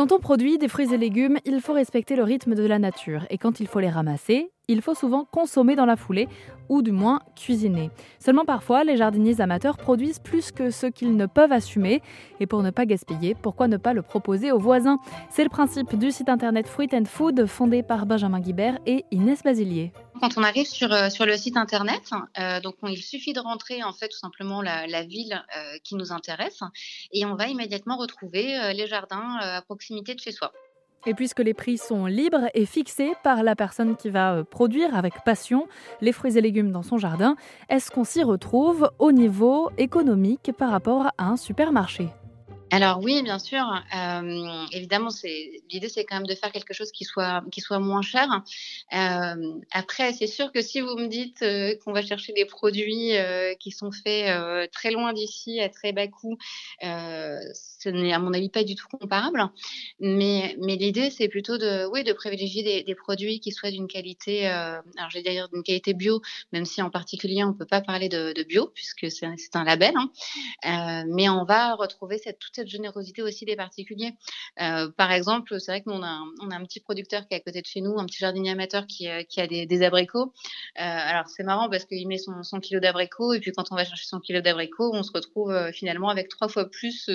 Quand on produit des fruits et légumes, il faut respecter le rythme de la nature. Et quand il faut les ramasser, il faut souvent consommer dans la foulée, ou du moins cuisiner. Seulement parfois, les jardiniers amateurs produisent plus que ce qu'ils ne peuvent assumer. Et pour ne pas gaspiller, pourquoi ne pas le proposer aux voisins? C'est le principe du site internet Fruit and Food, fondé par Benjamin Guibert et Inès Basilier. Quand on arrive sur, euh, sur le site internet, euh, donc il suffit de rentrer en fait tout simplement la, ville euh, qui nous intéresse et on va immédiatement retrouver les jardins à proximité de chez soi. Et puisque les prix sont libres et fixés par la personne qui va produire avec passion les fruits et légumes dans son jardin, est-ce qu'on s'y retrouve au niveau économique par rapport à un supermarché? Alors oui, bien sûr. Euh, évidemment, l'idée, c'est quand même de faire quelque chose qui soit moins cher. Euh, après, c'est sûr que si vous me dites euh, qu'on va chercher des produits qui sont faits très loin d'ici à très bas coût, ce n'est à mon avis pas du tout comparable. Mais l'idée, c'est plutôt de oui de privilégier des, produits qui soient d'une qualité, alors j'ai dire d'une qualité bio, même si en particulier on peut pas parler de, de bio puisque c'est un label. Hein. mais on va retrouver cette toute cette générosité aussi des particuliers. Euh, par exemple, c'est vrai que nous, on a, un, petit producteur qui est à côté de chez nous, un petit jardinier amateur qui, euh, a des, abricots. Euh, alors, c'est marrant parce qu'il met son, kilo d'abricots et puis quand on va chercher son kilo d'abricots, on se retrouve finalement avec trois fois plus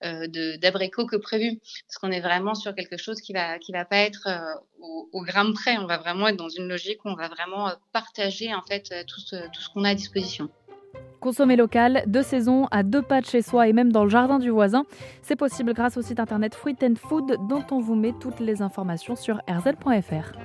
d'abricots que prévu. Parce qu'on est vraiment sur quelque chose qui va, qui va pas être au, gramme près. On va vraiment être dans une logique où on va vraiment partager en fait tout ce qu'on a à disposition. Consommer local, de saison, à deux pas de chez soi et même dans le jardin du voisin, c'est possible grâce au site internet Fruit and Food dont on vous met toutes les informations sur rz.fr.